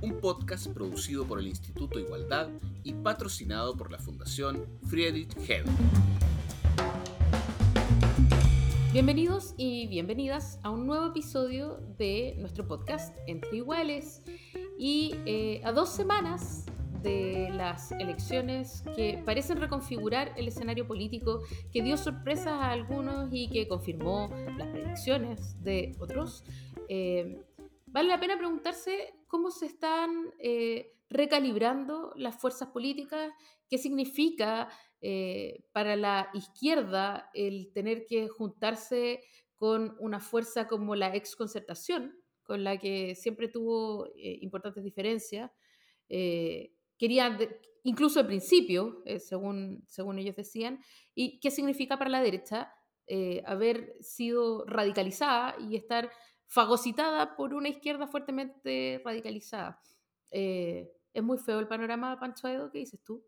Un podcast producido por el Instituto Igualdad y patrocinado por la Fundación Friedrich Hebel. Bienvenidos y bienvenidas a un nuevo episodio de nuestro podcast Entre Iguales y eh, a dos semanas de las elecciones que parecen reconfigurar el escenario político, que dio sorpresas a algunos y que confirmó las predicciones de otros, eh, vale la pena preguntarse cómo se están eh, recalibrando las fuerzas políticas, qué significa eh, para la izquierda el tener que juntarse con una fuerza como la exconcertación, con la que siempre tuvo importantes diferencias querían, incluso al principio, eh, según, según ellos decían, y qué significa para la derecha eh, haber sido radicalizada y estar fagocitada por una izquierda fuertemente radicalizada. Eh, es muy feo el panorama, Pancho Edo, ¿qué dices tú?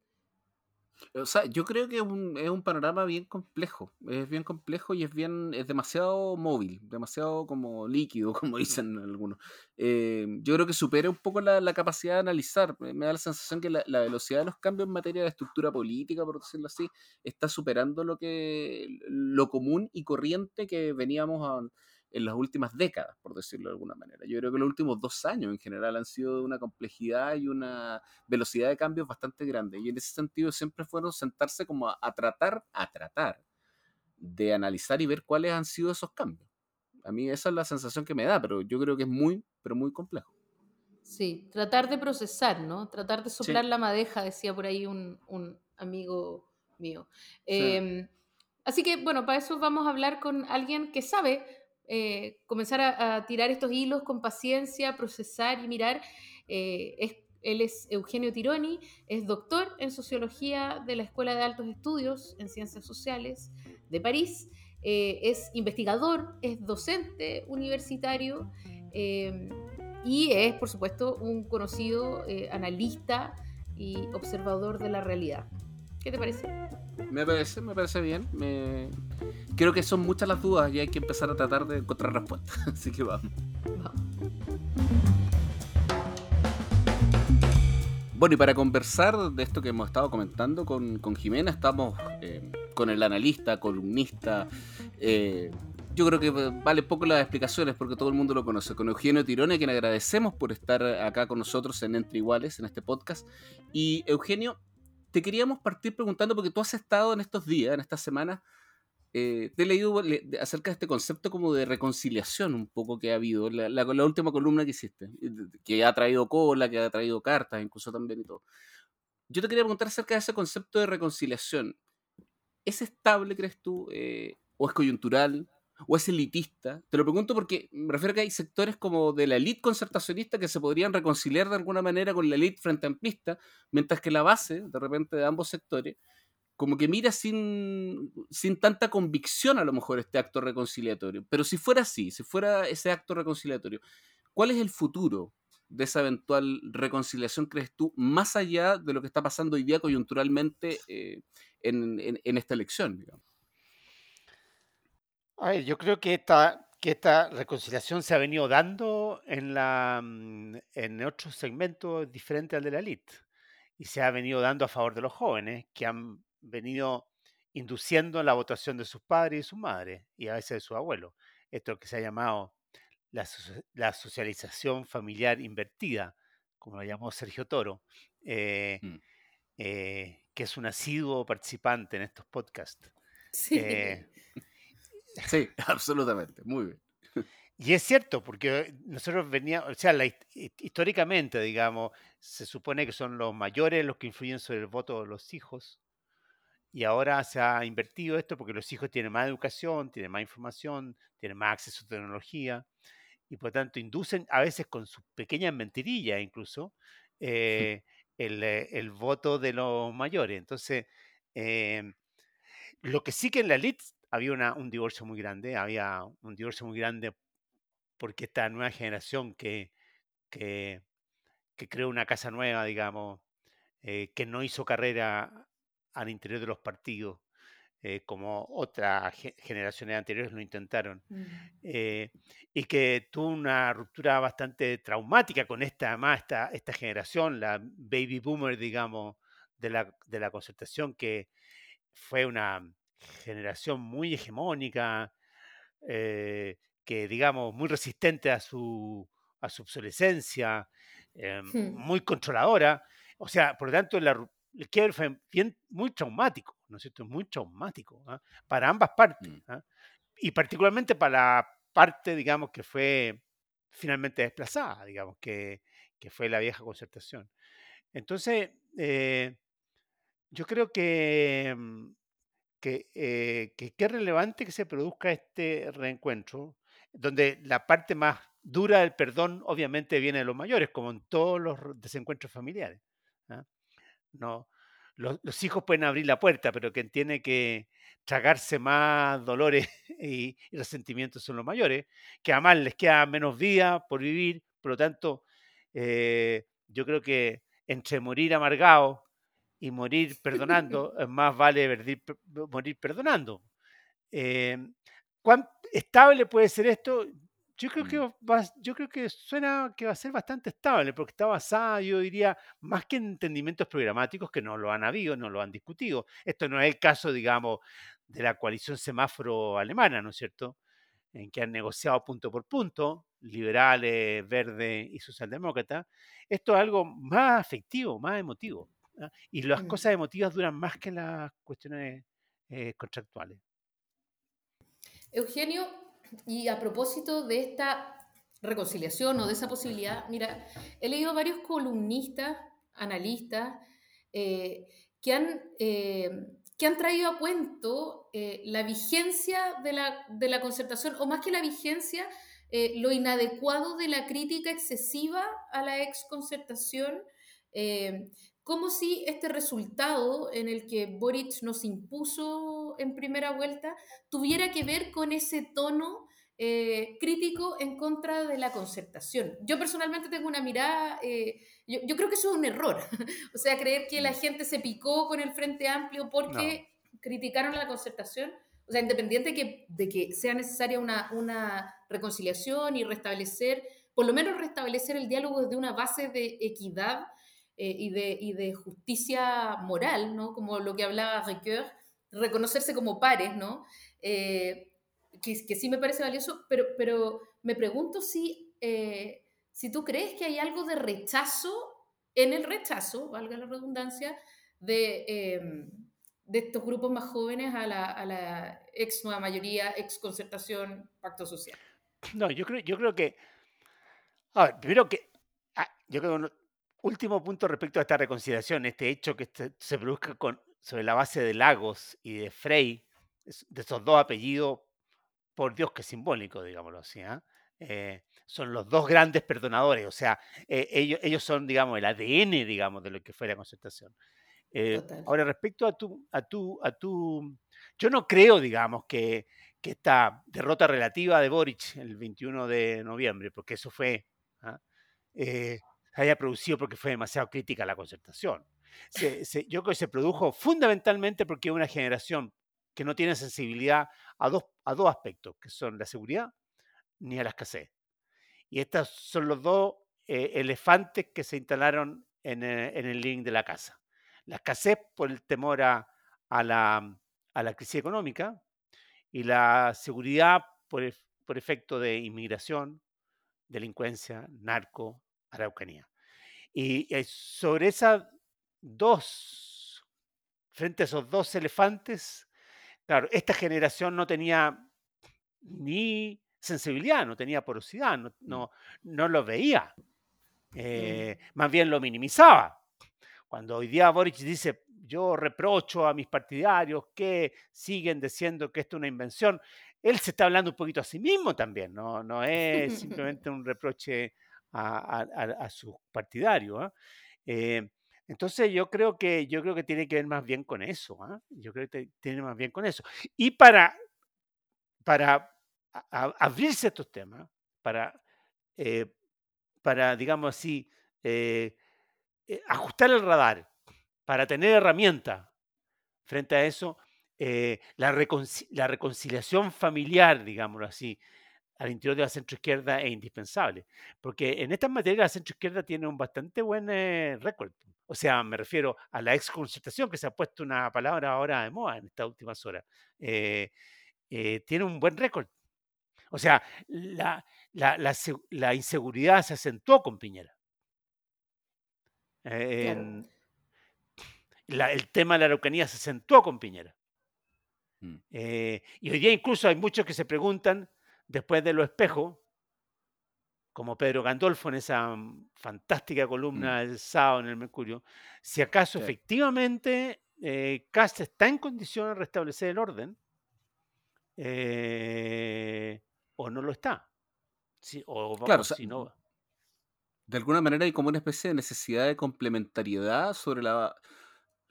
O sea, yo creo que es un, es un panorama bien complejo. Es bien complejo y es bien, es demasiado móvil, demasiado como líquido, como dicen algunos. Eh, yo creo que supera un poco la, la, capacidad de analizar. Me da la sensación que la, la, velocidad de los cambios en materia de estructura política, por decirlo así, está superando lo que lo común y corriente que veníamos a en las últimas décadas, por decirlo de alguna manera. Yo creo que los últimos dos años en general han sido de una complejidad y una velocidad de cambios bastante grande. Y en ese sentido siempre fueron sentarse como a, tratar, a tratar de analizar y ver cuáles han sido esos cambios. A mí esa es la sensación que me da, pero yo creo que es muy, pero muy complejo. Sí, tratar de procesar, ¿no? Tratar de soplar la madeja, decía por ahí un, un amigo mío. Em, así que, bueno, para eso vamos a hablar con alguien que sabe eh, comenzar a, tirar estos hilos con paciencia, procesar y mirar. Eh, él es Eugenio Tironi, es doctor en sociología de la Escuela de Altos Estudios en Ciencias Sociales de París, eh, es investigador, es docente universitario y es, por supuesto, un conocido analista y observador de la realidad. ¿Qué te parece? Me parece, me parece bien. Me... Creo que son muchas las dudas y hay que empezar a tratar de encontrar respuestas. Así que vamos. Bueno, y para conversar de esto que hemos estado comentando con, con Jimena, estamos eh, con el analista, columnista. Eh, yo creo que vale poco las explicaciones porque todo el mundo lo conoce. Con Eugenio Tirone, quien agradecemos por estar acá con nosotros en Entre Iguales, en este podcast. Y Eugenio, te queríamos partir preguntando, porque tú has estado en estos días, en estas semanas, eh, te he leído acerca de este concepto como de reconciliación un poco que ha habido, la, última columna que hiciste, que ha traído cola, que ha traído cartas, incluso también y todo. Yo te quería preguntar acerca de ese concepto de reconciliación. ¿Es estable, crees tú, eh, o es coyuntural? O es elitista? Te lo pregunto porque me refiero a que hay sectores como de la élite concertacionista que se podrían reconciliar de alguna manera con la élite frente amplista, mientras que la base, de repente, de ambos sectores, como que mira sin, sin tanta convicción a lo mejor este acto reconciliatorio. Pero si fuera así, si fuera ese acto reconciliatorio, ¿cuál es el futuro de esa eventual reconciliación, crees tú, más allá de lo que está pasando hoy día coyunturalmente eh, en, en, esta elección? A ver, yo creo que esta, que esta reconciliación se ha venido dando en, la, mm, en otros segmentos diferentes al de la elite y se ha venido dando a favor de los jóvenes que han venido induciendo la votación de sus padres y sus madres y a veces de sus abuelos. Esto que se ha llamado la, la socialización familiar invertida, como lo llamó Sergio Toro, eh, mm. eh, que es un asiduo participante en estos podcasts. Sí. Eh, Sí, absolutamente, muy bien. Y es cierto, porque nosotros veníamos, o sea, históricamente, digamos, se supone que son los mayores los que influyen sobre el voto de los hijos, y ahora se ha invertido esto porque los hijos tienen más educación, tienen más información, tienen más acceso a tecnología, y por tanto inducen, a veces con sus pequeñas mentirillas incluso, eh, el, el, voto de los mayores. Entonces, eh, lo que sí que en la elite había una, un divorcio muy grande, había un divorcio muy grande porque esta nueva generación que, que, que creó una casa nueva, digamos, eh, que no hizo carrera al interior de los partidos, eh, como otras generaciones anteriores lo intentaron, Mm. eh, y que tuvo una ruptura bastante traumática con esta, además, esta, esta generación, la baby boomer, digamos, de la, de la concertación, que fue una generación muy hegemónica, eh, que digamos, muy resistente a su, a su obsolescencia, eh, Hmm. muy controladora. O sea, por lo tanto, la, el quiebre fue bien, muy traumático, ¿no es cierto? Muy traumático ¿ah? para ambas partes. Mm. ¿ah? Y particularmente para la parte, digamos, que fue finalmente desplazada, digamos, que, que fue la vieja concertación. Entonces, eh, yo creo que, mm, que, eh, que, es relevante que se produzca este reencuentro, donde la parte más dura del perdón obviamente viene de los mayores, como en todos los desencuentros familiares. ¿ah? No, los, los hijos pueden abrir la puerta, pero quien tiene que tragarse más dolores y, y resentimientos son los mayores, que además les queda menos vida por vivir, por lo tanto, eh, yo creo que entre morir amargado y morir perdonando, eh, más vale verdir- morir perdonando. Eh, ¿Cuán estable puede ser esto? Yo creo, que Mm. va, yo creo que suena que va a ser bastante estable, porque está basada, yo diría, más que en entendimientos programáticos que no lo han habido, no lo han discutido. Esto no es el caso, digamos, de la coalición semáforo alemana, ¿no es cierto? En que han negociado punto por punto, liberales, verdes y socialdemócratas. Esto es algo más afectivo, más emotivo. ¿Ah? Y las Mm. cosas emotivas duran más que las cuestiones eh, contractuales. Eugenio, y a propósito de esta reconciliación o de esa posibilidad, mira, he leído varios columnistas, analistas, eh, que, han, eh, que han traído a cuento eh, la vigencia de la, de la concertación, o más que la vigencia, lo inadecuado de la crítica excesiva a la exconcertación, como si este resultado en el que Boric nos impuso en primera vuelta tuviera que ver con ese tono eh, crítico en contra de la concertación. Yo personalmente tengo una mirada, eh, yo, yo, creo que eso es un error, o sea, creer que la gente se picó con el Frente Amplio porque no. criticaron la concertación, o sea, independiente que, de que sea necesaria una, una reconciliación y restablecer, por lo menos restablecer el diálogo desde una base de equidad eh, y, de, y, de, justicia moral, ¿no? Como lo que hablaba Ricoeur, reconocerse como pares, ¿no? Eh, que, que, sí me parece valioso, pero, pero me pregunto si, eh, si tú crees que hay algo de rechazo en el rechazo, valga la redundancia, de, eh, de estos grupos más jóvenes a la, a la, ex nueva mayoría, ex concertación, pacto social. No, yo creo, yo creo que, a ver, primero que, ah, yo creo que último punto respecto a esta reconciliación, este hecho que se produzca con, sobre la base de Lagos y de Frey, de esos dos apellidos, por Dios que simbólico, digámoslo así, ¿eh? Eh, son los dos grandes perdonadores, o sea, eh, ellos, ellos son, digamos, el ADN, digamos, de lo que fue la concertación. ahora, respecto a tu, a tu, a tu, yo no creo, digamos, que, que esta derrota relativa de Boric el 21 de noviembre, porque eso fue, se haya producido porque fue demasiado crítica la concertación. Se, se, yo creo que se produjo fundamentalmente porque una generación que no tiene sensibilidad a dos, a dos aspectos, que son la seguridad ni a la escasez. Y estos son los dos eh, elefantes que se instalaron en, eh, en, el link de la casa. La escasez por el temor a, a, la, a la, crisis económica y la seguridad por, por efecto de inmigración, delincuencia, narco, araucanía. Y, sobre esas dos, frente a esos dos elefantes, Claro, esta generación no tenía ni sensibilidad, no tenía porosidad, no, no, no lo veía. Eh, más bien lo minimizaba. Cuando hoy día Boric dice, yo reprocho a mis partidarios que siguen diciendo que esto es una invención, él se está hablando un poquito a sí mismo también, no, no es simplemente un reproche a, a, a, sus partidarios. ¿eh? Eh, Entonces yo creo que yo creo que tiene que ver más bien con eso, ¿ah? Yo creo que tiene más bien con eso. Y para, para abrirse estos temas, para, eh, para digamos así, eh, ajustar el radar, para tener herramientas frente a eso, la, la reconciliación familiar, digámoslo así, al interior de la centroizquierda es indispensable, porque en estas materias la centroizquierda tiene un bastante buen récord. O sea, me refiero a la exconcertación, que se ha puesto una palabra ahora de moda en estas últimas horas. Eh, eh, tiene un buen récord. O sea, la, la, inseguridad se acentuó con Piñera. el tema de la Araucanía se acentuó con Piñera. Mm. Eh, y hoy día incluso hay muchos que se preguntan después de los espejos, como Pedro Gandolfo en esa mm, fantástica columna mm. del sábado en el Mercurio, si acaso efectivamente eh, Cast está en condiciones de restablecer el orden eh, o no lo está. o, claro, si no... De alguna manera hay como una especie de necesidad de complementariedad sobre la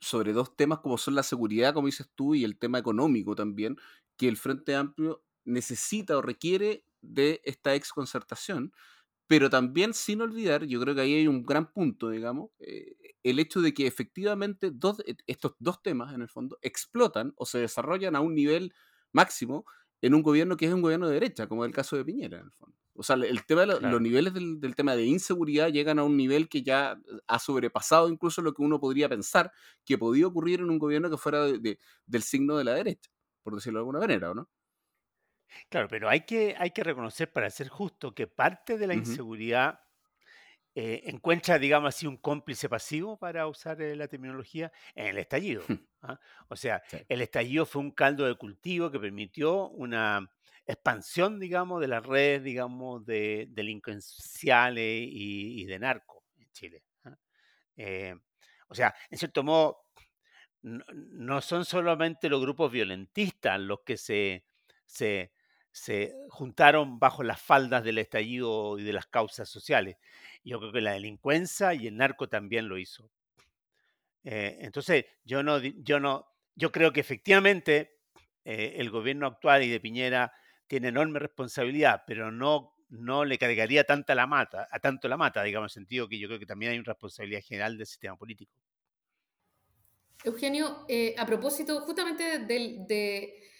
sobre dos temas como son la seguridad, como dices tú, y el tema económico también, que el Frente Amplio necesita o requiere de esta exconcertación, pero también sin olvidar, yo creo que ahí hay un gran punto, digamos, eh, el hecho de que efectivamente dos, e, estos dos temas, en el fondo, explotan o se desarrollan a un nivel máximo en un gobierno que es un gobierno de derecha, como el caso de Piñera, en el fondo. O sea, el tema los niveles del, tema de inseguridad llegan a un nivel que ya ha sobrepasado incluso lo que uno podría pensar que podía ocurrir en un gobierno que fuera del signo de la derecha, por decirlo de alguna manera, ¿o no? Claro, pero hay que, hay que reconocer, para ser justo, que parte de la inseguridad eh, encuentra, digamos así, un cómplice pasivo, para usar eh, la terminología, en el estallido. ¿ah? O sea, el estallido fue un caldo de cultivo que permitió una expansión, digamos, de las redes, digamos, de delincuenciales y, de narco en Chile. ¿ah? Eh, o sea, en cierto modo, no son solamente los grupos violentistas los que se, se, se juntaron bajo las faldas del estallido y de las causas sociales. Yo creo que la delincuencia y el narco también lo hizo. Eh, entonces, yo no, yo no, yo creo que efectivamente eh, el gobierno actual y de Piñera tiene enorme responsabilidad, pero no, no le cargaría tanta la mata, a tanto la mata, digamos, en el sentido que yo creo que también hay una responsabilidad general del sistema político. Eugenio, eh, a propósito justamente del, de, de,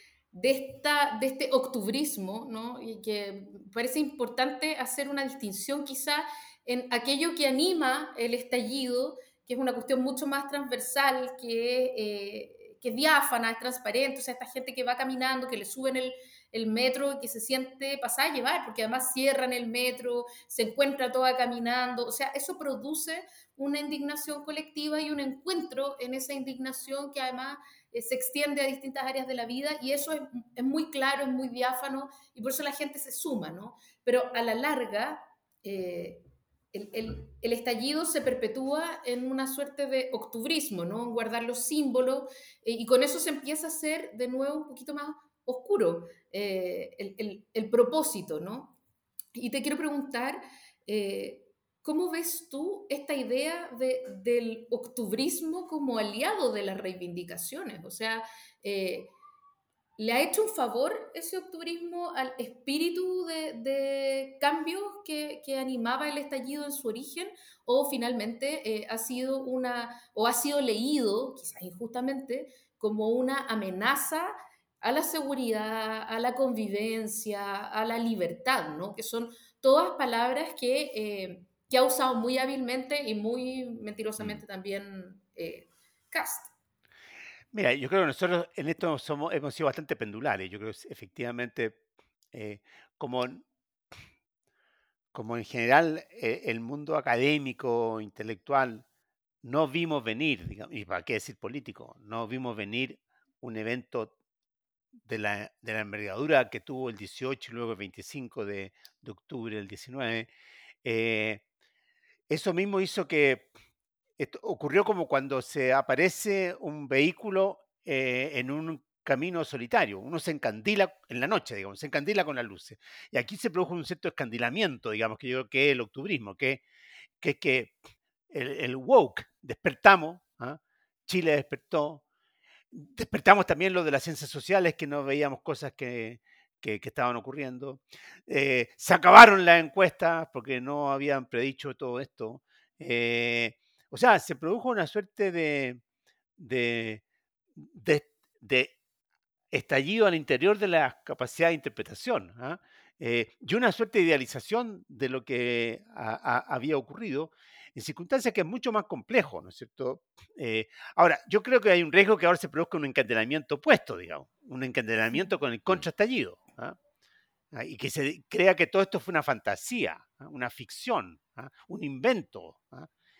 esta, de este octubrismo, ¿no? Y que parece importante hacer una distinción quizá en aquello que anima el estallido, que es una cuestión mucho más transversal, que, eh, que es diáfana, es transparente, o sea, esta gente que va caminando, que le suben el, el metro que se siente pasada a llevar, porque además cierran el metro, se encuentra toda caminando, o sea, eso produce una indignación colectiva y un encuentro en esa indignación que además eh, se extiende a distintas áreas de la vida y eso es, muy claro, es muy diáfano y por eso la gente se suma, ¿no? Pero a la larga, eh, el, el, el, estallido se perpetúa en una suerte de octubrismo, ¿no? En guardar los símbolos eh, y con eso se empieza a hacer de nuevo un poquito más oscuro el, el, propósito, ¿no? Y te quiero preguntar, ¿Cómo ves tú esta idea de, del octubrismo como aliado de las reivindicaciones? O sea, eh, ¿le ha hecho un favor ese octubrismo al espíritu de, de cambios que, que, animaba el estallido en su origen? ¿O finalmente eh, ha sido una, o ha sido leído, quizás injustamente, como una amenaza a la seguridad, a la convivencia, a la libertad, ¿no? Que son todas palabras que... Eh, que ha usado muy hábilmente y muy mentirosamente mm. también eh, Cast. Mira, yo creo que nosotros en esto somos, hemos sido bastante pendulares. Yo creo que efectivamente, eh, como, como en general eh, el mundo académico, intelectual, no vimos venir, digamos, y para qué decir político, no vimos venir un evento de la, de la envergadura que tuvo el 18 y luego el 25 de, de octubre del 19, eh, eso mismo hizo que ocurrió como cuando se aparece un vehículo eh, en un camino solitario. Uno se encandila en la noche, digamos, se encandila con las luces. Y aquí se produjo un cierto escandilamiento, digamos, que yo creo que es el octubrismo, que, que, que el, woke, despertamos, ¿ah? Chile despertó, despertamos también lo de las ciencias sociales, que no veíamos cosas que, estaban ocurriendo. Eh, se acabaron las encuestas porque no habían predicho todo esto. Eh, o sea, se produjo una suerte de, de, de, estallido al interior de la capacidad de interpretación ¿ah? eh, y una suerte de idealización de lo que había ocurrido en circunstancias que es mucho más complejo, ¿no es cierto? Eh, ahora, yo creo que hay un riesgo que ahora se produzca un encadenamiento opuesto, digamos, un encadenamiento con el contraestallido, ¿ah? ¿ah? y que se crea que todo esto fue una fantasía, ¿ah? una ficción, un invento,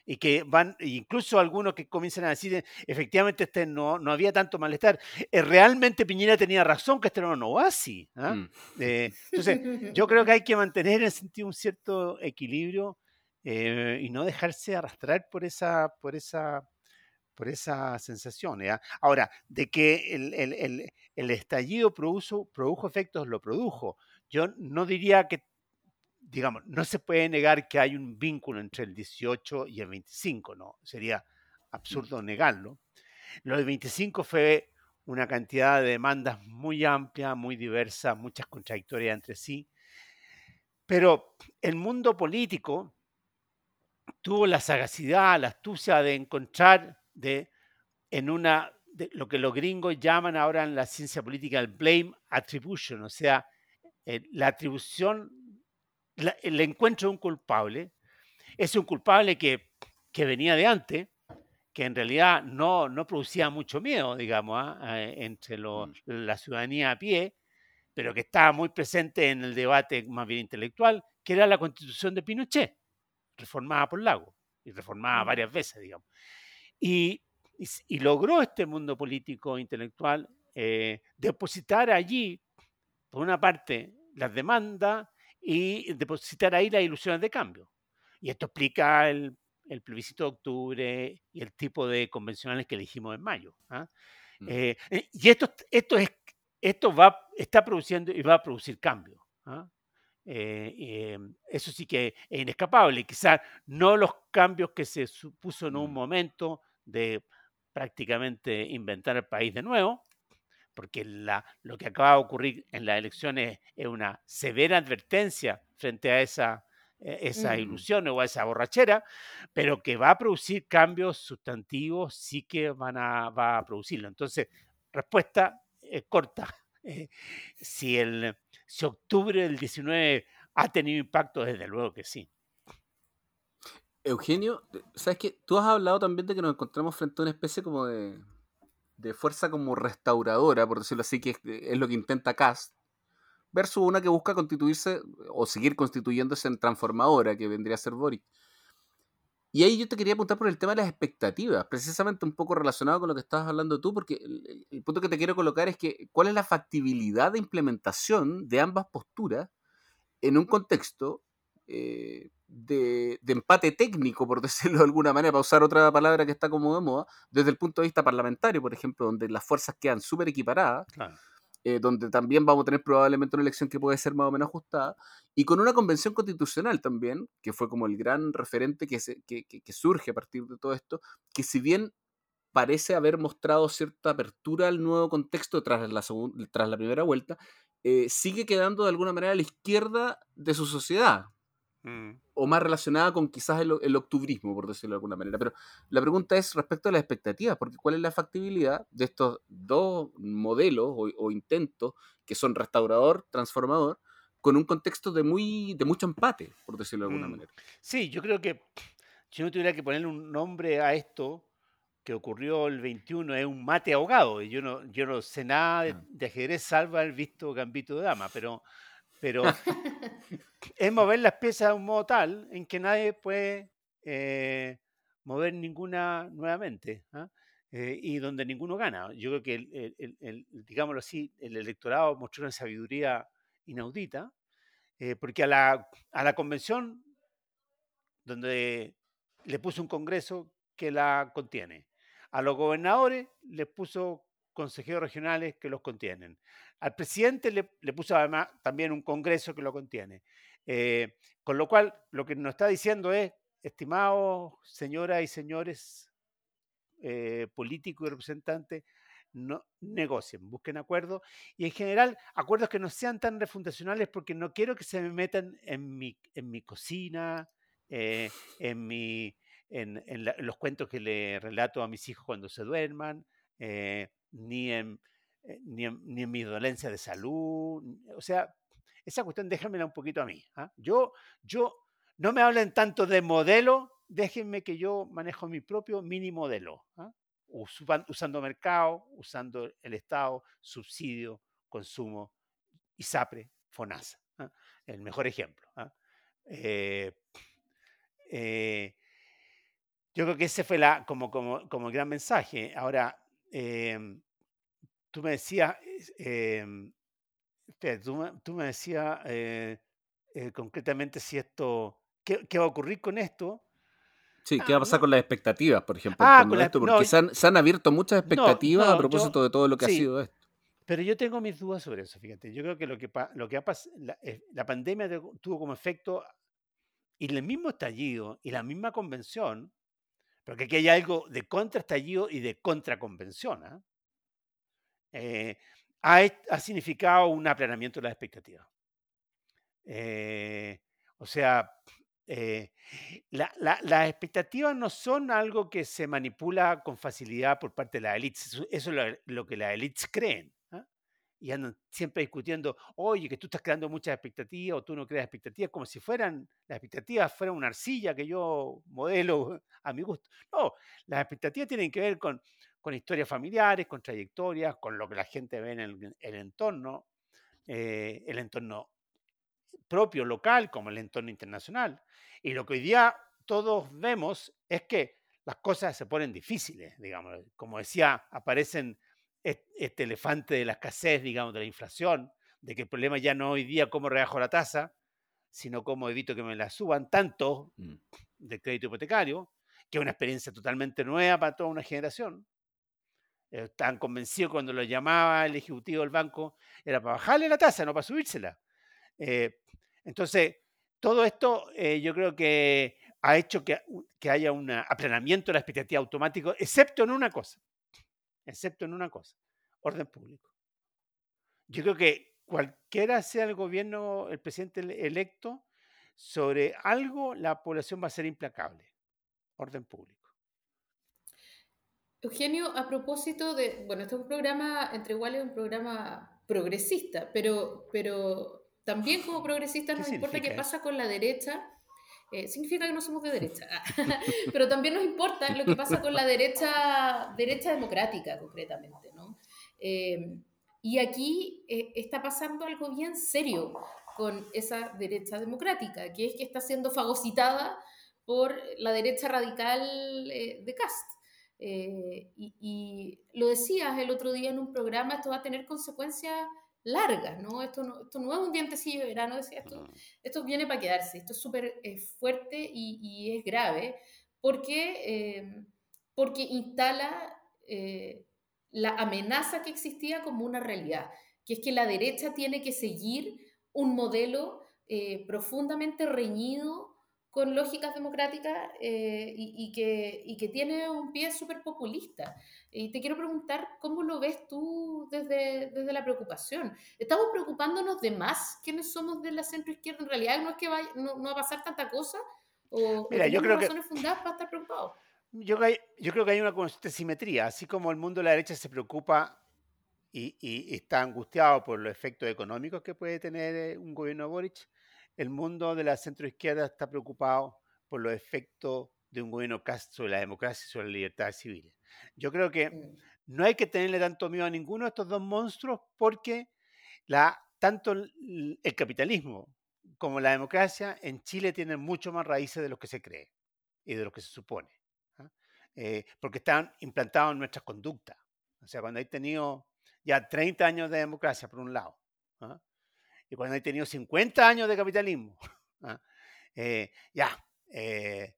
y que van, incluso algunos que comienzan a decir, efectivamente este no, no había tanto malestar. Eh, realmente Piñera tenía razón que este no, no va así. Mm. Eh, entonces, yo creo que hay que mantener en ese sentido un cierto equilibrio eh, y no dejarse arrastrar por esa, por esa, por esa sensación. Ahora, de que el, estallido produjo, produjo efectos, lo produjo. Yo no diría que, digamos, no se puede negar que hay un vínculo entre el 18 y el 25, no, sería mm. absurdo negarlo. Lo del 25 fue una cantidad de demandas muy amplia, muy diversa, muchas contradictorias entre sí. Pero el mundo político tuvo la sagacidad, la astucia de encontrar de, en una, de lo que los gringos llaman ahora en la ciencia política el blame attribution, o sea, eh, la atribución, el encuentro de un culpable, es un culpable que, que venía de antes, que en realidad no, no producía mucho miedo, digamos, ¿ah? eh, entre mm. la ciudadanía a pie, pero que estaba muy presente en el debate más bien intelectual, que era la constitución de Pinochet reformada por Lago, y reformada varias veces, digamos. Y, y, logró este mundo político intelectual eh, depositar allí, por una parte, las demandas y depositar ahí las ilusiones de cambio. Y esto explica el, el plebiscito de octubre y el tipo de convencionales que elegimos en mayo. ¿ah? Mm. Eh, eh, y esto, esto, es, esto va, está produciendo y va a producir cambio. ¿ah? Eh, eso sí que es inescapable. Quizás no los cambios que se supuso en un mm. momento de prácticamente inventar el país de nuevo, porque la, lo que acaba de ocurrir en las elecciones es una severa advertencia frente a esa, e, esa mm. ilusión o a esa borrachera, pero que va a producir cambios sustantivos, sí que van a, va a producirlo. Entonces, respuesta corta. Eh, si el, si octubre del 19 ha tenido impacto, desde luego que sí. Eugenio, ¿sabes qué? Tú has hablado también de que nos encontramos frente a una especie como de, de fuerza como restauradora, por decirlo así, que es, lo que intenta Cast, versus una que busca constituirse o seguir constituyéndose en transformadora, que vendría a ser Boric. Y ahí yo te quería apuntar por el tema de las expectativas, precisamente un poco relacionado con lo que estabas hablando tú, porque el, punto que te quiero colocar es que cuál es la factibilidad de implementación de ambas posturas en un contexto eh, de, empate técnico, por decirlo de alguna manera, para usar otra palabra que está como de moda, desde el punto de vista parlamentario, por ejemplo, donde las fuerzas quedan súper equiparadas. Claro. Eh, donde también vamos a tener probablemente una elección que puede ser más o menos ajustada, y con una convención constitucional también, que fue como el gran referente que, que, surge a partir de todo esto, que si bien parece haber mostrado cierta apertura al nuevo contexto tras la, tras la primera vuelta, eh, sigue quedando de alguna manera a la izquierda de su sociedad. Mm. O más relacionada con quizás el, octubrismo, por decirlo de alguna manera. Pero la pregunta es respecto a las expectativas, porque ¿cuál es la factibilidad de estos dos modelos o, intentos que son restaurador, transformador, con un contexto de, muy, de mucho empate, por decirlo de alguna mm. manera? Sí, yo creo que si no tuviera que ponerle un nombre a esto, que ocurrió el 21 es un mate ahogado. Yo no, yo no sé nada de, ah. de ajedrez salvo haber visto Gambito de Dama, pero, pero es mover las piezas de un modo tal en que nadie puede eh, mover ninguna nuevamente ¿ah? eh, y donde ninguno gana. Yo creo que, el, digámoslo así, el electorado mostró una sabiduría inaudita, eh, porque a la, a la convención, donde le puso un congreso que la contiene, a los gobernadores les puso consejeros regionales que los contienen. Al presidente le, puso además también un congreso que lo contiene. Eh, con lo cual, lo que nos está diciendo es estimados señoras y señores eh, políticos y representantes, no negocien, busquen acuerdos y en general acuerdos que no sean tan refundacionales porque no quiero que se me metan en mi, en mi cocina, eh, en, mi, en, los cuentos que le relato a mis hijos cuando se duerman, eh, ni, en, ni, en, ni en mi dolencia de salud. O sea, esa cuestión déjenmela un poquito a mí. ¿ah? Yo, yo, no me hablen tanto de modelo, déjenme que yo manejo mi propio mini modelo. ¿ah? usando mercado, usando el Estado, subsidio, consumo, ISAPRE, FONASA. ¿ah? El mejor ejemplo. Eh, eh, yo creo que ese fue la, como, como, como el gran mensaje. Ahora, em, tú me decías, em, tú, me decías eh, eh, concretamente si esto, ¿qué, va a ocurrir con esto? Sí, ¿qué va a pasar con las expectativas, por ejemplo? Ah, porque se, han, abierto muchas expectativas a propósito de todo lo que ha sido esto. Pero yo tengo mis dudas sobre eso, fíjate. Yo creo que lo que, lo que ha pasado, la, eh, la, pandemia tuvo como efecto, y el mismo estallido y la misma convención, porque aquí hay algo de contraestallido y de contraconvención, ¿ah? eh, ha, significado un aplanamiento de las expectativas. Eh, o sea, eh, las expectativas no son algo que se manipula con facilidad por parte de las élites. Eso, es lo, que las élites creen. Y andan siempre discutiendo, oye, que tú estás creando muchas expectativas o tú no creas expectativas, como si fueran, las expectativas fueran una arcilla que yo modelo a mi gusto. No, las expectativas tienen que ver con con historias familiares, con trayectorias, con lo que la gente ve en el, entorno, eh, el entorno propio, local, como el entorno internacional. Y lo que hoy día todos vemos es que las cosas se ponen difíciles, digamos. Como decía, aparecen este elefante de la escasez, digamos, de la inflación, de que el problema ya no hoy día cómo rebajo la tasa, sino cómo evito que me la suban tanto mm. de crédito hipotecario, que es una experiencia totalmente nueva para toda una generación. Estaban convencidos cuando lo llamaba el ejecutivo del banco, era para bajarle la tasa, no para subírsela. Eh, entonces, todo esto eh, yo creo que ha hecho que, haya un aplanamiento de la expectativa automático, excepto en una cosa, excepto en una cosa, orden público. Yo creo que cualquiera sea el gobierno, el presidente electo, sobre algo la población va a ser implacable, orden público. Eugenio, a propósito de, bueno, este es un programa, entre iguales, un programa progresista, pero, pero también como progresista nos importa qué pasa con la derecha. Eh, significa que no somos de derecha, pero también nos importa lo que pasa con la derecha, derecha democrática, concretamente. ¿no? Eh, y aquí eh, está pasando algo bien serio con esa derecha democrática, que es que está siendo fagocitada por la derecha radical de Cast. Eh, y, lo decías el otro día en un programa, esto va a tener consecuencias largas, ¿no? Esto no, esto no es un dientecillo de verano, decía, esto, esto viene para quedarse, esto es súper eh, fuerte y, y, es grave porque, eh, porque instala la amenaza que existía como una realidad, que es que la derecha tiene que seguir un modelo profundamente reñido con lógicas democráticas eh, y, que, y, que, tiene un pie súper populista. Y te quiero preguntar, ¿cómo lo ves tú desde, desde la preocupación? ¿Estamos preocupándonos de más quienes somos de la centro izquierda? ¿En realidad no es que vaya, no, va a pasar tanta cosa? ¿O Mira, yo creo razones fundadas para estar preocupados? Yo, yo creo que hay una constante simetría. Así como el mundo de la derecha se preocupa y, y está angustiado por los efectos económicos que puede tener eh, un gobierno de Boric, el mundo de la centroizquierda está preocupado por los efectos de un gobierno cast sobre la democracia y sobre la libertad civil. Yo creo que no hay que tenerle tanto miedo a ninguno de estos dos monstruos porque la, tanto el, capitalismo como la democracia en Chile tienen mucho más raíces de lo que se cree y de lo que se supone. ¿ah? Eh, porque están implantados en nuestras conductas. O sea, cuando hay tenido ya 30 años de democracia, por un lado, ¿ah? Y cuando he tenido 50 años de capitalismo, ¿ah? eh, ya, eh,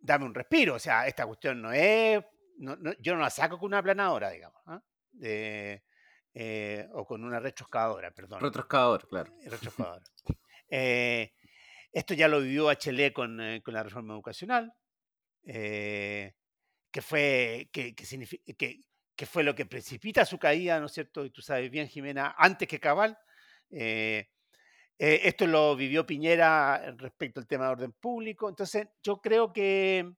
dame un respiro. O sea, esta cuestión no es, yo no la saco con una planadora, digamos, ¿ah? eh, o con una retroscadora, perdón. Retroscador, claro. Retroscadora. esto ya lo vivió Bachelet con, eh, con la reforma educacional, eh, que, fue, que, que, que, que, fue lo que precipita su caída, ¿no es cierto? Y tú sabes bien, Jimena, antes que Cabal. Eh, esto lo vivió Piñera respecto al tema de orden público. Entonces, yo creo que,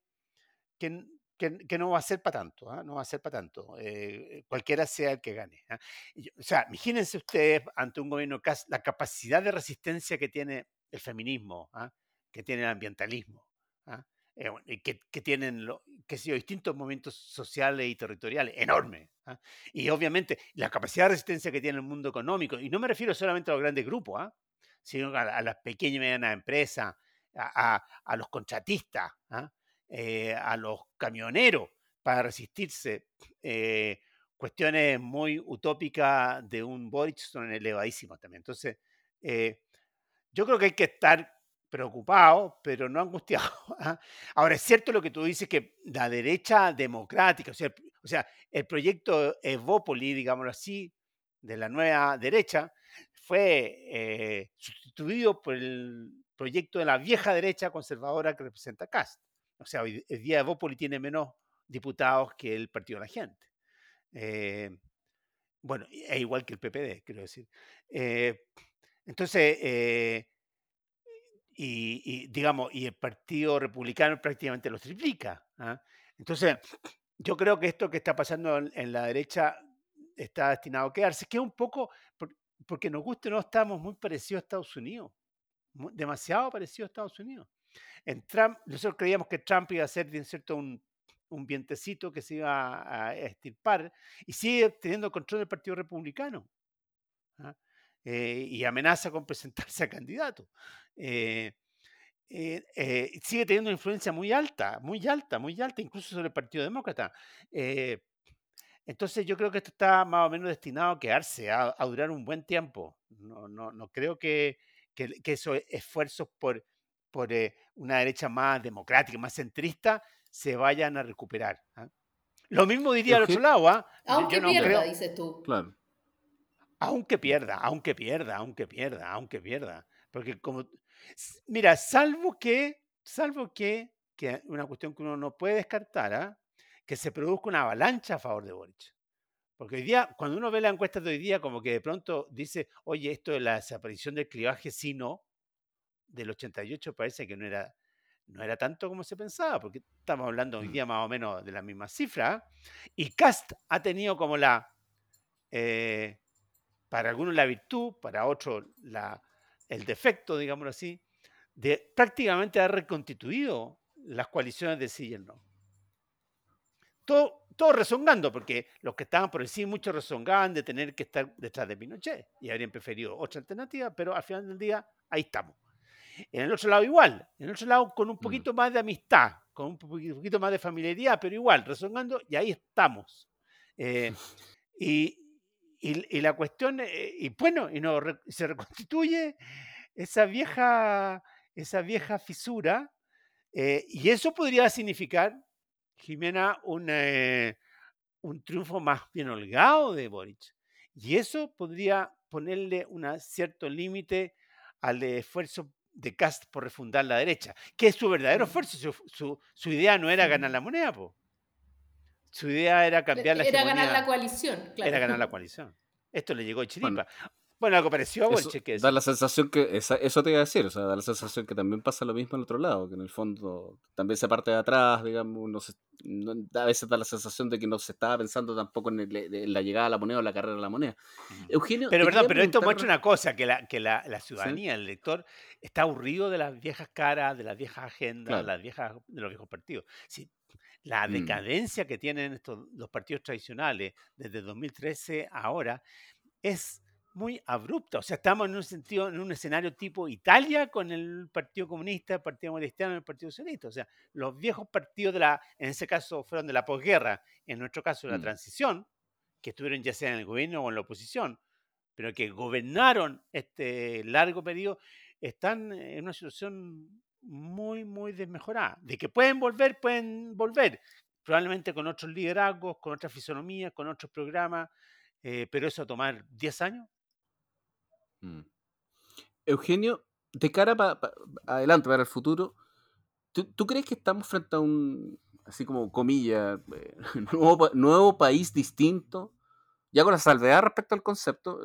que, que, no va a ser para tanto, ¿ah? no va a ser para tanto, eh, cualquiera sea el que gane. ¿ah? o sea, imagínense ustedes ante un gobierno la capacidad de resistencia que tiene el feminismo, ¿ah? que tiene el ambientalismo, eh, que, que, tienen que sé distintos movimientos sociales y territoriales, enorme. Y obviamente la capacidad de resistencia que tiene el mundo económico, y no me refiero solamente a los grandes grupos, sino a, las pequeñas y medianas empresas, a, a los contratistas, eh, a los camioneros para resistirse. Eh, cuestiones muy utópicas de un Boric son elevadísimas también. Entonces, eh, yo creo que hay que estar preocupado, pero no angustiado. ¿ah? Ahora, es cierto lo que tú dices, que la derecha democrática, o sea, o sea el proyecto Evópoli, digámoslo así, de la nueva derecha, fue sustituido por el proyecto de la vieja derecha conservadora que representa Cast. O sea, hoy, el día de Bópoli tiene menos diputados que el Partido de la Gente. Eh, bueno, es igual que el PPD, quiero decir. Eh, entonces, eh, y, digamos, y el Partido Republicano prácticamente los triplica. ¿ah? Entonces, yo creo que esto que está pasando en, la derecha está destinado a quedarse, que un poco, porque nos guste no, estamos muy parecidos a Estados Unidos, demasiado parecidos a Estados Unidos. En Trump, nosotros creíamos que Trump iba a ser, bien cierto, un, un vientecito que se iba a estirpar y sigue teniendo control del Partido Republicano. ¿ah? Eh, y amenaza con presentarse a candidato. Eh, eh, sigue teniendo una influencia muy alta, muy alta, muy alta, incluso sobre el Partido Demócrata. entonces yo creo que esto está más o menos destinado a quedarse, a, durar un buen tiempo. No, no, no creo que, que, que esos esfuerzos por por eh, una derecha más democrática, más centrista, se vayan a recuperar. ¿ah? Lo mismo diría al otro lado. ¿ah? Aunque pierda, dices tú. Claro. Aunque pierda, aunque pierda, aunque pierda, aunque pierda. Porque como, mira, salvo que, salvo que, que una cuestión que uno no puede descartar, ¿ah? que se produzca una avalancha a favor de Boric. Porque hoy día, cuando uno ve la encuesta de hoy día, como que de pronto dice, oye, esto de la desaparición del clivaje sí no, del 88 parece que no era, no era tanto como se pensaba, porque estamos hablando hoy mm. día más o menos de la misma cifra. Y Cast ha tenido como la, eh, para algunos la virtud, para otros la, el defecto, digámoslo así, de prácticamente haber reconstituido las coaliciones de sí y el no. Todo, todo rezongando, porque los que estaban por el sí, muchos rezongaban de tener que estar detrás de Pinochet y habrían preferido otra alternativa, pero al final del día ahí estamos. En el otro lado igual, en el otro lado con un mm. poquito más de amistad, con un poquito más de familiaridad, pero igual, resonando, y ahí estamos. Eh, y, y, la cuestión, eh, y bueno, y no, se reconstituye esa vieja, esa vieja fisura, eh, y eso podría significar, Jimena, un, un triunfo más bien holgado de Boric. Y eso podría ponerle un cierto límite al esfuerzo de Cast por refundar la derecha, que es su verdadero esfuerzo. Su, su, idea no era ganar la moneda, po. Su idea era cambiar la Era ganar la coalición. Claro. Era ganar la coalición. Esto le llegó a Chiripa. Bueno, algo parecido a Bolche. Que da la sensación que, eso te iba a decir, o sea, da la sensación que también pasa lo mismo al otro lado, que en el fondo también se parte de atrás, digamos, no a veces da la sensación de que no se estaba pensando tampoco en, la llegada a la moneda o la carrera de la moneda. Eugenio, pero perdón, pero esto muestra una cosa, que la, que la, ciudadanía, el lector, está aburrido de las viejas caras, de las viejas agendas, de, las viejas, de los viejos partidos. Sí, la mm. decadencia que tienen estos, los partidos tradicionales desde 2013 a ahora es muy abrupta. O sea, estamos en un sentido, en un escenario tipo Italia con el Partido Comunista, el Partido Cristiano y el Partido Socialista. O sea, los viejos partidos de la, en ese caso fueron de la posguerra, en nuestro caso de la mm. transición, que estuvieron ya sea en el gobierno o en la oposición, pero que gobernaron este largo periodo, están en una situación muy, muy desmejorada. De que pueden volver, pueden volver, probablemente con otros liderazgos, con otras fisonomías, con otros programas, eh, pero eso tomar 10 años Mm. Eugenio, de cara para adelante, para el futuro, ¿tú, crees que estamos frente a un, así como comilla, eh, nuevo, país distinto? Ya con la salvedad respecto al concepto,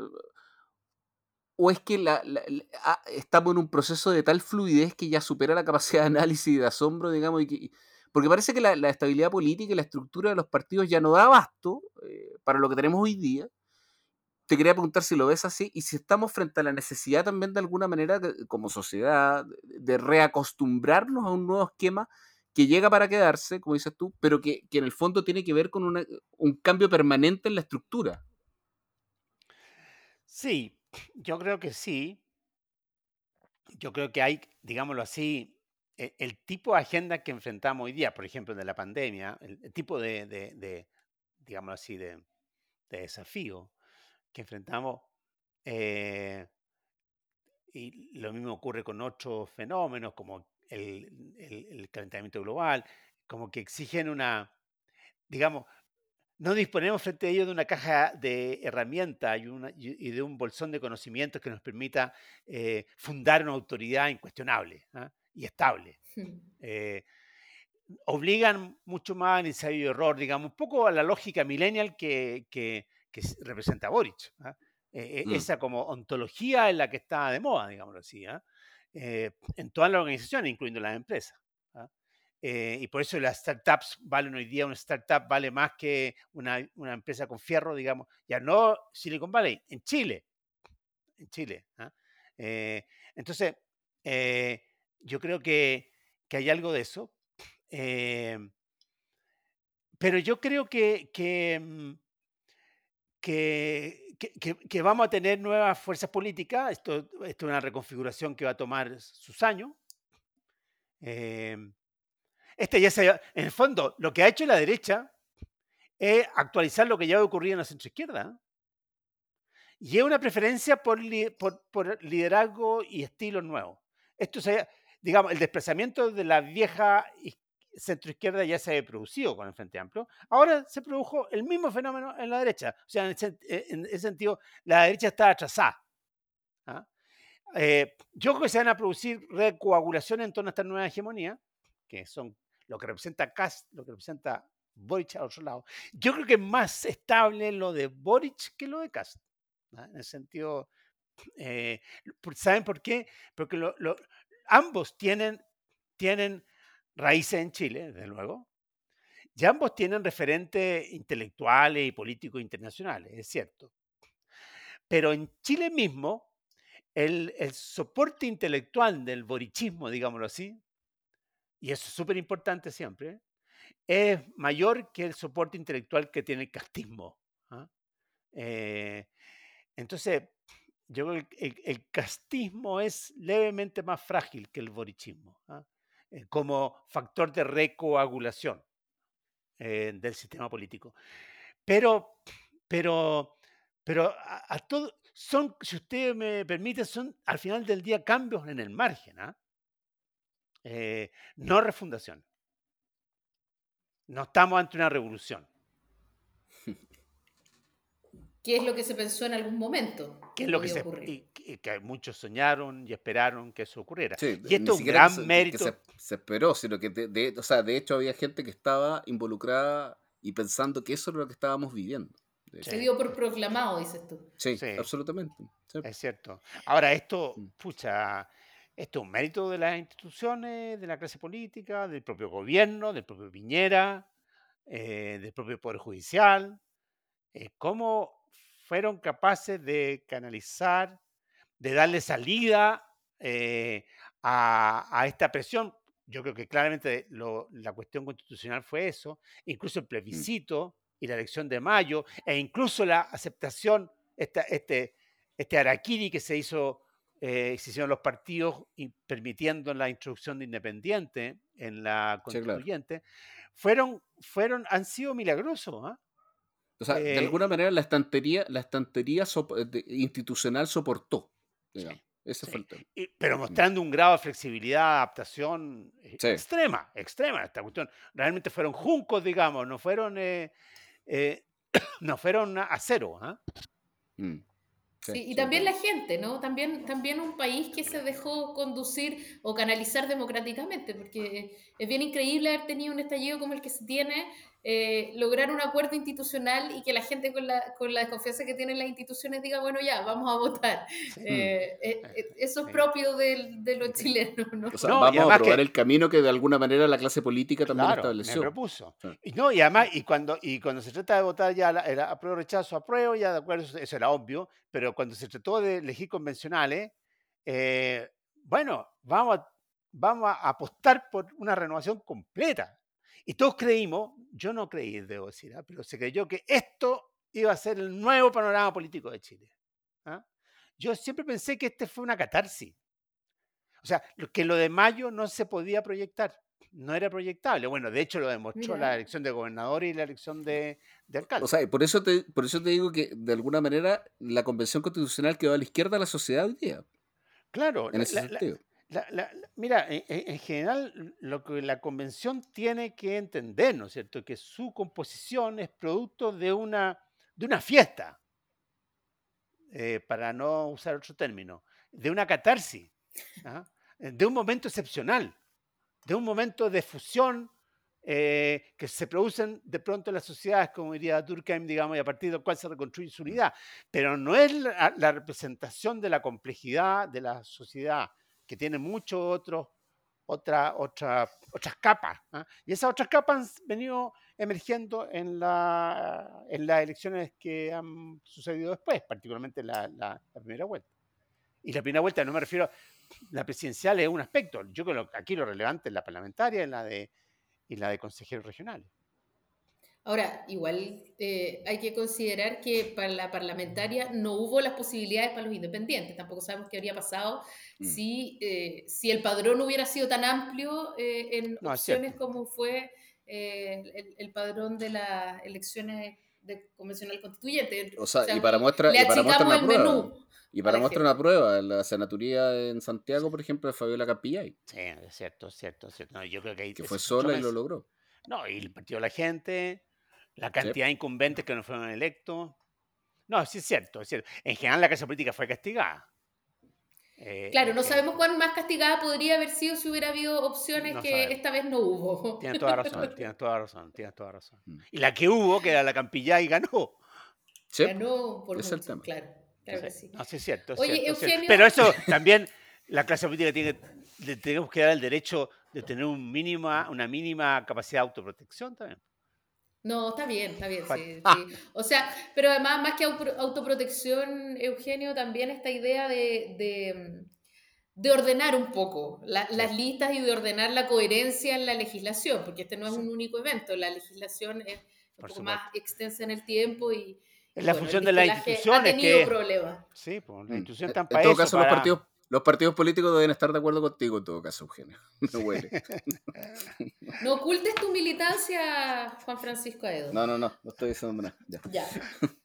¿O es que ah, estamos en un proceso de tal fluidez que ya supera la capacidad de análisis y de asombro, digamos? Y porque parece que la, estabilidad política y la estructura de los partidos ya no da abasto eh, para lo que tenemos hoy día. Te quería preguntar si lo ves así y si estamos frente a la necesidad también de alguna manera, como sociedad, de reacostumbrarnos a un nuevo esquema que llega para quedarse, como dices tú, pero que, en el fondo tiene que ver con un cambio permanente en la estructura. Sí, yo creo que sí. Yo creo que hay, digámoslo así, e, el, tipo de agenda que enfrentamos hoy día, por ejemplo, de la pandemia, el, tipo de, digámoslo así, de, desafío que enfrentamos, eh, y lo mismo ocurre con otros fenómenos como el, el calentamiento global, como que exigen una, digamos, no disponemos frente a ellos de una caja de herramientas y, de un bolsón de conocimientos que nos permita eh, fundar una autoridad incuestionable ¿ah? y estable. Eh, obligan mucho más al ensayo y error, digamos, un poco a la lógica millennial que, representa Boric. ¿ah? Eh, mm. Esa como ontología en la que está de moda, digámoslo así, ¿ah? en todas las organizaciones, incluyendo las empresas. Eh, y por eso las startups valen hoy día, una startup vale más que una, empresa con fierro, digamos, ya no Silicon Valley, en Chile. En Chile. ¿ah? Eh, entonces, eh, yo creo que, hay algo de eso. pero yo creo que, que, mm, que, vamos a tener nuevas fuerzas políticas. Esto, esto, es una reconfiguración que va a tomar sus años. Este ya se, en el fondo, lo que ha hecho la derecha es actualizar lo que ya ha ocurrido en la centroizquierda. Y es una preferencia por, por, liderazgo y estilo nuevo. Esto se, digamos, el desplazamiento de la vieja centroizquierda ya se ha producido con el Frente Amplio. Ahora se produjo el mismo fenómeno en la derecha. O sea, en ese, sentido, la derecha está atrasada. ¿ah? Eh, yo creo que se van a producir recoagulaciones en torno a esta nueva hegemonía, que son lo que representa Cast, lo que representa Boric al otro lado. Yo creo que es más estable lo de Boric que lo de Cast. En el sentido, eh, ¿saben por qué? Porque ambos tienen, tienen raíces en Chile, desde luego, y ambos tienen referentes intelectuales y políticos internacionales, es cierto. Pero en Chile mismo, el, el soporte intelectual del borichismo, digámoslo así, y eso es súper importante siempre, es mayor que el soporte intelectual que tiene el castismo. ¿ah? Eh, entonces, yo creo que el, castismo es levemente más frágil que el borichismo, ¿ah? Eh, como factor de recoagulación eh, del sistema político. Pero, pero, pero a, todo, son, si usted me permite, son al final del día cambios en el margen. ¿ah? Eh, no refundación. No estamos ante una revolución. ¿Qué es lo que se pensó en algún momento? ¿Qué es lo que, se, que muchos soñaron y esperaron que eso ocurriera? y esto es un gran mérito. Se, esperó, sino que de, o sea, de hecho había gente que estaba involucrada y pensando que eso era lo que estábamos viviendo. Se dio por proclamado, dices tú. Sí, absolutamente. Es cierto. Ahora, esto, mm. pucha, esto es un mérito de las instituciones, de la clase política, del propio gobierno, del propio Piñera, eh, del propio Poder Judicial. Eh, cómo fueron capaces de canalizar, de darle salida eh, a, esta presión. Yo creo que claramente la cuestión constitucional fue eso, incluso el mm. plebiscito y la elección de mayo, e incluso la aceptación, este, este araquiri que se hizo eh, se hicieron los partidos y permitiendo la introducción de independiente en la constituyente, fueron, fueron, han sido milagrosos. ¿ah? O sea, de eh, alguna manera la estantería, la estantería institucional soportó. Ese fue el pero mostrando un grado de flexibilidad, adaptación eh, extrema, extrema esta cuestión. Realmente fueron juncos, digamos, no fueron, no fueron a cero. ¿ah? Mm. Sí, y también la gente, ¿no? También, también un país que se dejó conducir o canalizar democráticamente, porque es bien increíble haber tenido un estallido como el que se tiene, eh, lograr un acuerdo institucional y que la gente con la, con la desconfianza que tienen las instituciones diga, bueno, ya, vamos a votar. Eh, eh, eso es propio de, de, los chilenos, ¿no? O sea, vamos a probar el camino que de alguna manera la clase política también claro, estableció. Me propuso. Y, no, y además, y cuando, y cuando se trata de votar ya era apruebo, rechazo, apruebo, ya de acuerdo, eso era obvio, pero cuando se trató de elegir convencionales, bueno, vamos a, vamos a apostar por una renovación completa. Y todos creímos, yo no creí, debo decir, ¿ah? pero se creyó que esto iba a ser el nuevo panorama político de Chile. ¿ah? Yo siempre pensé que este fue una catarsis. O sea, que lo de mayo no se podía proyectar, no era proyectable. Bueno, de hecho lo demostró la elección de gobernador y la elección de, de alcalde. O sea, por eso, te, por eso te digo que de alguna manera la convención constitucional quedó a la izquierda de la sociedad hoy día. Claro, en ese sentido mira, en, general lo que la convención tiene que entender, ¿no es cierto? Que su composición es producto de una, de una fiesta, eh, para no usar otro término, de una catarsis, ¿ah? de un momento excepcional, de un momento de fusión eh, que se producen de pronto en las sociedades, como diría Durkheim, digamos, y a partir del cual se reconstruye su unidad. Pero no es la representación de la complejidad de la sociedad que tiene muchos otros otra, otra, otras capas. ¿ah? Y esas otras capas han venido emergiendo en, la, en las elecciones que han sucedido después, particularmente la, la, primera vuelta. Y la primera vuelta, no me refiero, la presidencial es un aspecto. Yo creo que aquí lo relevante es la parlamentaria y la de, y la de consejeros regionales. Ahora, igual eh, hay que considerar que para la parlamentaria no hubo las posibilidades para los independientes. Tampoco sabemos qué habría pasado mm. si, eh, si el padrón hubiera sido tan amplio eh, en opciones como fue el, padrón de las elecciones de convencional constituyente. O sea, y para muestra, y para muestra una prueba. Y para muestra una prueba, la senaturía en Santiago, por ejemplo, de Fabiola Capillay. Sí, es cierto, es cierto, es cierto. yo creo que, que fue sola y lo logró. No, y el Partido de la Gente, la cantidad de incumbentes que no fueron electos. No, sí es cierto, es cierto. En general la clase política fue castigada. Eh, claro, no sabemos cuán más castigada podría haber sido si hubiera habido opciones que esta vez no hubo. Tienes toda razón, tienes toda razón, tienes toda razón. Mm. Y la que hubo, que era la Campillá, y ganó. Ganó por mucho, claro. Claro que sí. No, sí es cierto. Oye, Eugenio... Pero eso también, la clase política tiene, le tenemos que dar el derecho de tener un mínima, una mínima capacidad de autoprotección también. No, está bien, está bien, sí, O sea, pero además, más que autoprotección, Eugenio, también esta idea de, de, ordenar un poco las listas y de ordenar la coherencia en la legislación, porque este no es un único evento, la legislación es un poco más extensa en el tiempo y... Es la función de las instituciones. Ha tenido que... problemas. Sí, pues la mm, institución está en para todo caso, los partidos los partidos políticos deben estar de acuerdo contigo en todo caso, Eugenio. No huele. No ocultes tu militancia, Juan Francisco Aedo. No, no, no, no estoy diciendo nada. Ya.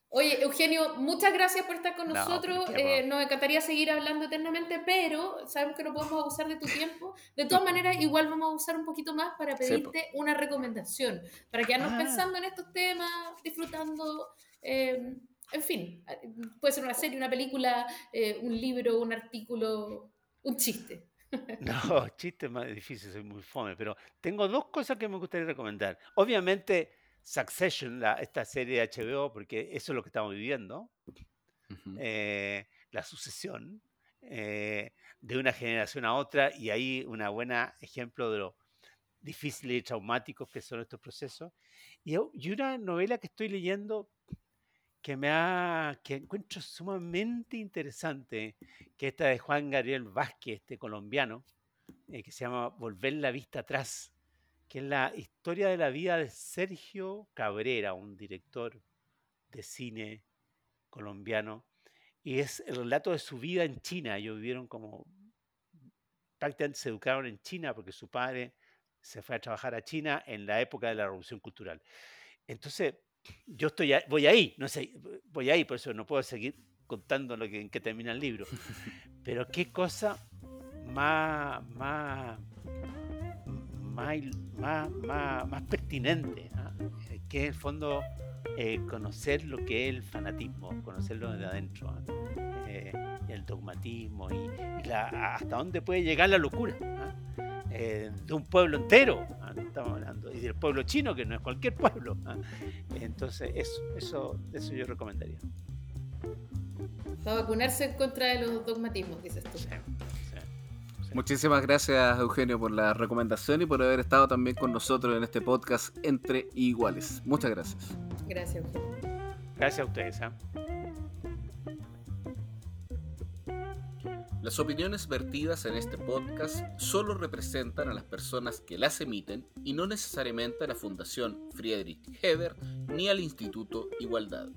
Oye, Eugenio, muchas gracias por estar con nosotros. Eh, nos encantaría seguir hablando eternamente, pero sabemos que no podemos abusar de tu tiempo. De todas maneras, igual vamos a usar un poquito más para pedirte una recomendación, para quedarnos ah. pensando en estos temas, disfrutando. Eh, en fin, puede ser una serie, una película, eh, un libro, un artículo, un chiste. No, chiste es más difícil, soy muy fome, pero tengo dos cosas que me gustaría recomendar. Obviamente, Succession, la, esta serie de HBO, porque eso es lo que estamos viviendo, eh, la sucesión eh, de una generación a otra, y ahí un buen ejemplo de lo difíciles y traumáticos que son estos procesos. Y, y una novela que estoy leyendo que me ha, que encuentro sumamente interesante, que esta de Juan Gabriel Vázquez, este colombiano, eh, que se llama Volver la vista atrás, que es la historia de la vida de Sergio Cabrera, un director de cine colombiano, y es el relato de su vida en China. Ellos vivieron como, prácticamente se educaron en China porque su padre se fue a trabajar a China en la época de la Revolución Cultural. Entonces, yo estoy voy ahí, no sé, voy ahí, por eso no puedo seguir contando lo que, en qué termina el libro. Pero qué cosa más, más, más, más, más, pertinente, ¿ah? que en el fondo eh, conocer lo que es el fanatismo, conocerlo de adentro, eh, el dogmatismo y, hasta dónde puede llegar la locura de un pueblo entero, estamos hablando, y del pueblo chino, que no es cualquier pueblo. Entonces, eso, eso, eso yo recomendaría. Para vacunarse en contra de los dogmatismos, dices tú. Muchísimas gracias Eugenio por la recomendación y por haber estado también con nosotros en este podcast Entre Iguales. Muchas gracias. Gracias Eugenio. Gracias a ustedes. ¿eh? Las opiniones vertidas en este podcast solo representan a las personas que las emiten y no necesariamente a la Fundación Friedrich Heber ni al Instituto Igualdad.